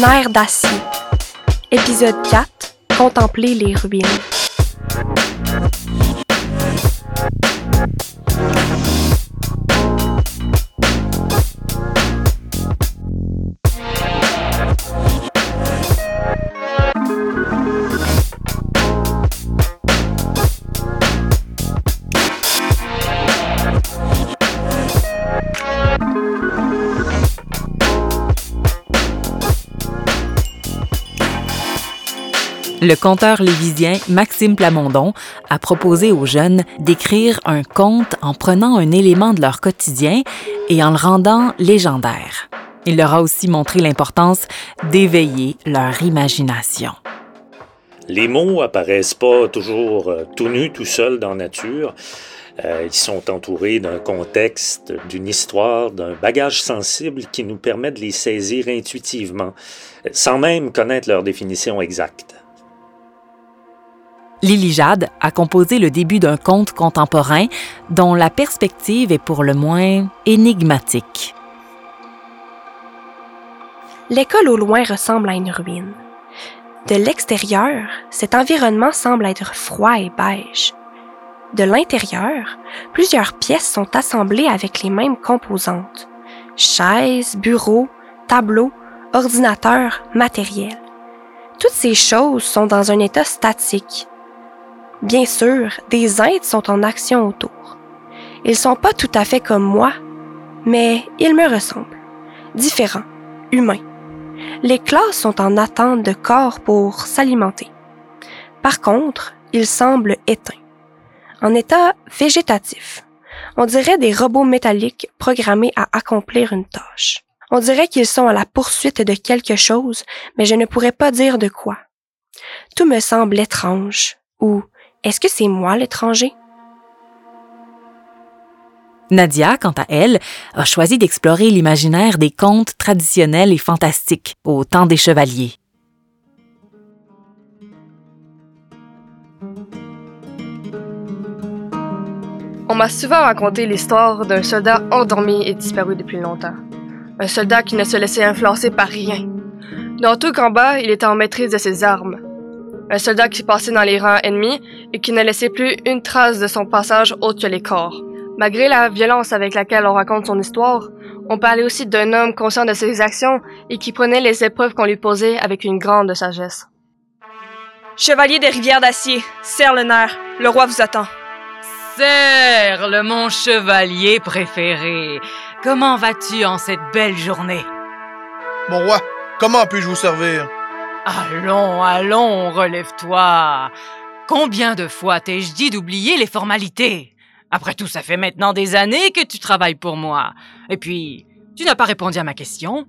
Nerfs d'acier. Épisode 4. Contempler les ruines. Le conteur lévisien Maxime Plamondon a proposé aux jeunes d'écrire un conte en prenant un élément de leur quotidien et en le rendant légendaire. Il leur a aussi montré l'importance d'éveiller leur imagination. Les mots apparaissent pas toujours euh, tout nus, tout seuls dans nature. Euh, ils sont entourés d'un contexte, d'une histoire, d'un bagage sensible qui nous permet de les saisir intuitivement, sans même connaître leur définition exacte. Lily Jade a composé le début d'un conte contemporain dont la perspective est pour le moins énigmatique. L'école au loin ressemble à une ruine. De l'extérieur, cet environnement semble être froid et beige. De l'intérieur, plusieurs pièces sont assemblées avec les mêmes composantes. Chaises, bureaux, tableaux, ordinateurs, matériel. Toutes ces choses sont dans un état statique, Bien sûr, des êtres sont en action autour. Ils sont pas tout à fait comme moi, mais ils me ressemblent. Différents, humains. Les classes sont en attente de corps pour s'alimenter. Par contre, ils semblent éteints, en état végétatif. On dirait des robots métalliques programmés à accomplir une tâche. On dirait qu'ils sont à la poursuite de quelque chose, mais je ne pourrais pas dire de quoi. Tout me semble étrange, ou est-ce que c'est moi l'étranger? Nadia, quant à elle, a choisi d'explorer l'imaginaire des contes traditionnels et fantastiques au temps des chevaliers. On m'a souvent raconté l'histoire d'un soldat endormi et disparu depuis longtemps. Un soldat qui ne se laissait influencer par rien. Dans tout combat, il était en maîtrise de ses armes. Un soldat qui passait dans les rangs ennemis et qui ne laissait plus une trace de son passage autre que les corps. Malgré la violence avec laquelle on raconte son histoire, on parlait aussi d'un homme conscient de ses actions et qui prenait les épreuves qu'on lui posait avec une grande sagesse. Chevalier des rivières d'acier, serre le nerf, le roi vous attend. Serle, mon chevalier préféré, comment vas-tu en cette belle journée? Mon roi, comment puis-je vous servir? Allons, allons, relève-toi. Combien de fois t'ai-je dit d'oublier les formalités? Après tout, ça fait maintenant des années que tu travailles pour moi. Et puis, tu n'as pas répondu à ma question.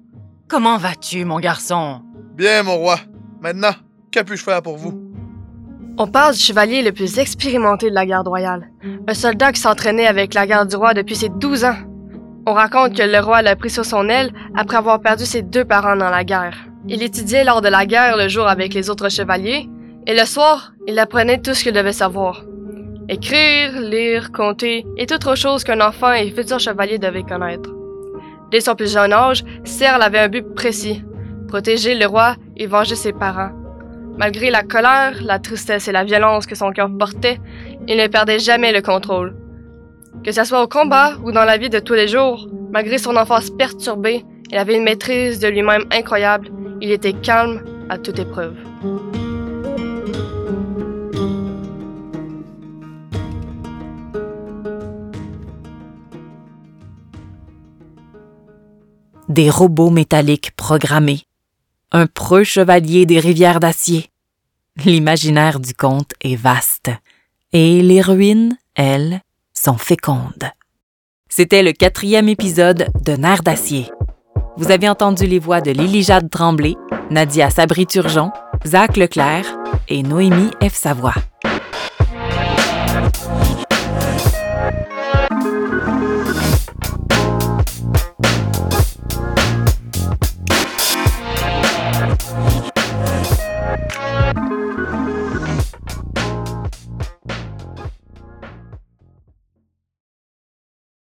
Comment vas-tu, mon garçon? Bien, mon roi. Maintenant, que puis-je faire pour vous? On parle du chevalier le plus expérimenté de la garde royale. Un soldat qui s'entraînait avec la garde du roi depuis ses 12 ans. On raconte que le roi l'a pris sur son aile après avoir perdu ses deux parents dans la guerre. Il étudiait lors de la guerre le jour avec les autres chevaliers, et le soir, il apprenait tout ce qu'il devait savoir. Écrire, lire, compter est autre chose qu'un enfant et futur chevalier devait connaître. Dès son plus jeune âge, Serle avait un but précis, protéger le roi et venger ses parents. Malgré la colère, la tristesse et la violence que son cœur portait, il ne perdait jamais le contrôle. Que ce soit au combat ou dans la vie de tous les jours, malgré son enfance perturbée, il avait une maîtrise de lui-même incroyable il était calme à toute épreuve. Des robots métalliques programmés. Un preux chevalier des rivières d'acier. L'imaginaire du conte est vaste. Et les ruines, elles, sont fécondes. C'était le quatrième épisode de Nerfs d'acier. Vous avez entendu les voix de Lily Jade Tremblay, Nadia Sabri-Turgeon, Zach Leclerc et Noémie F. Savoie.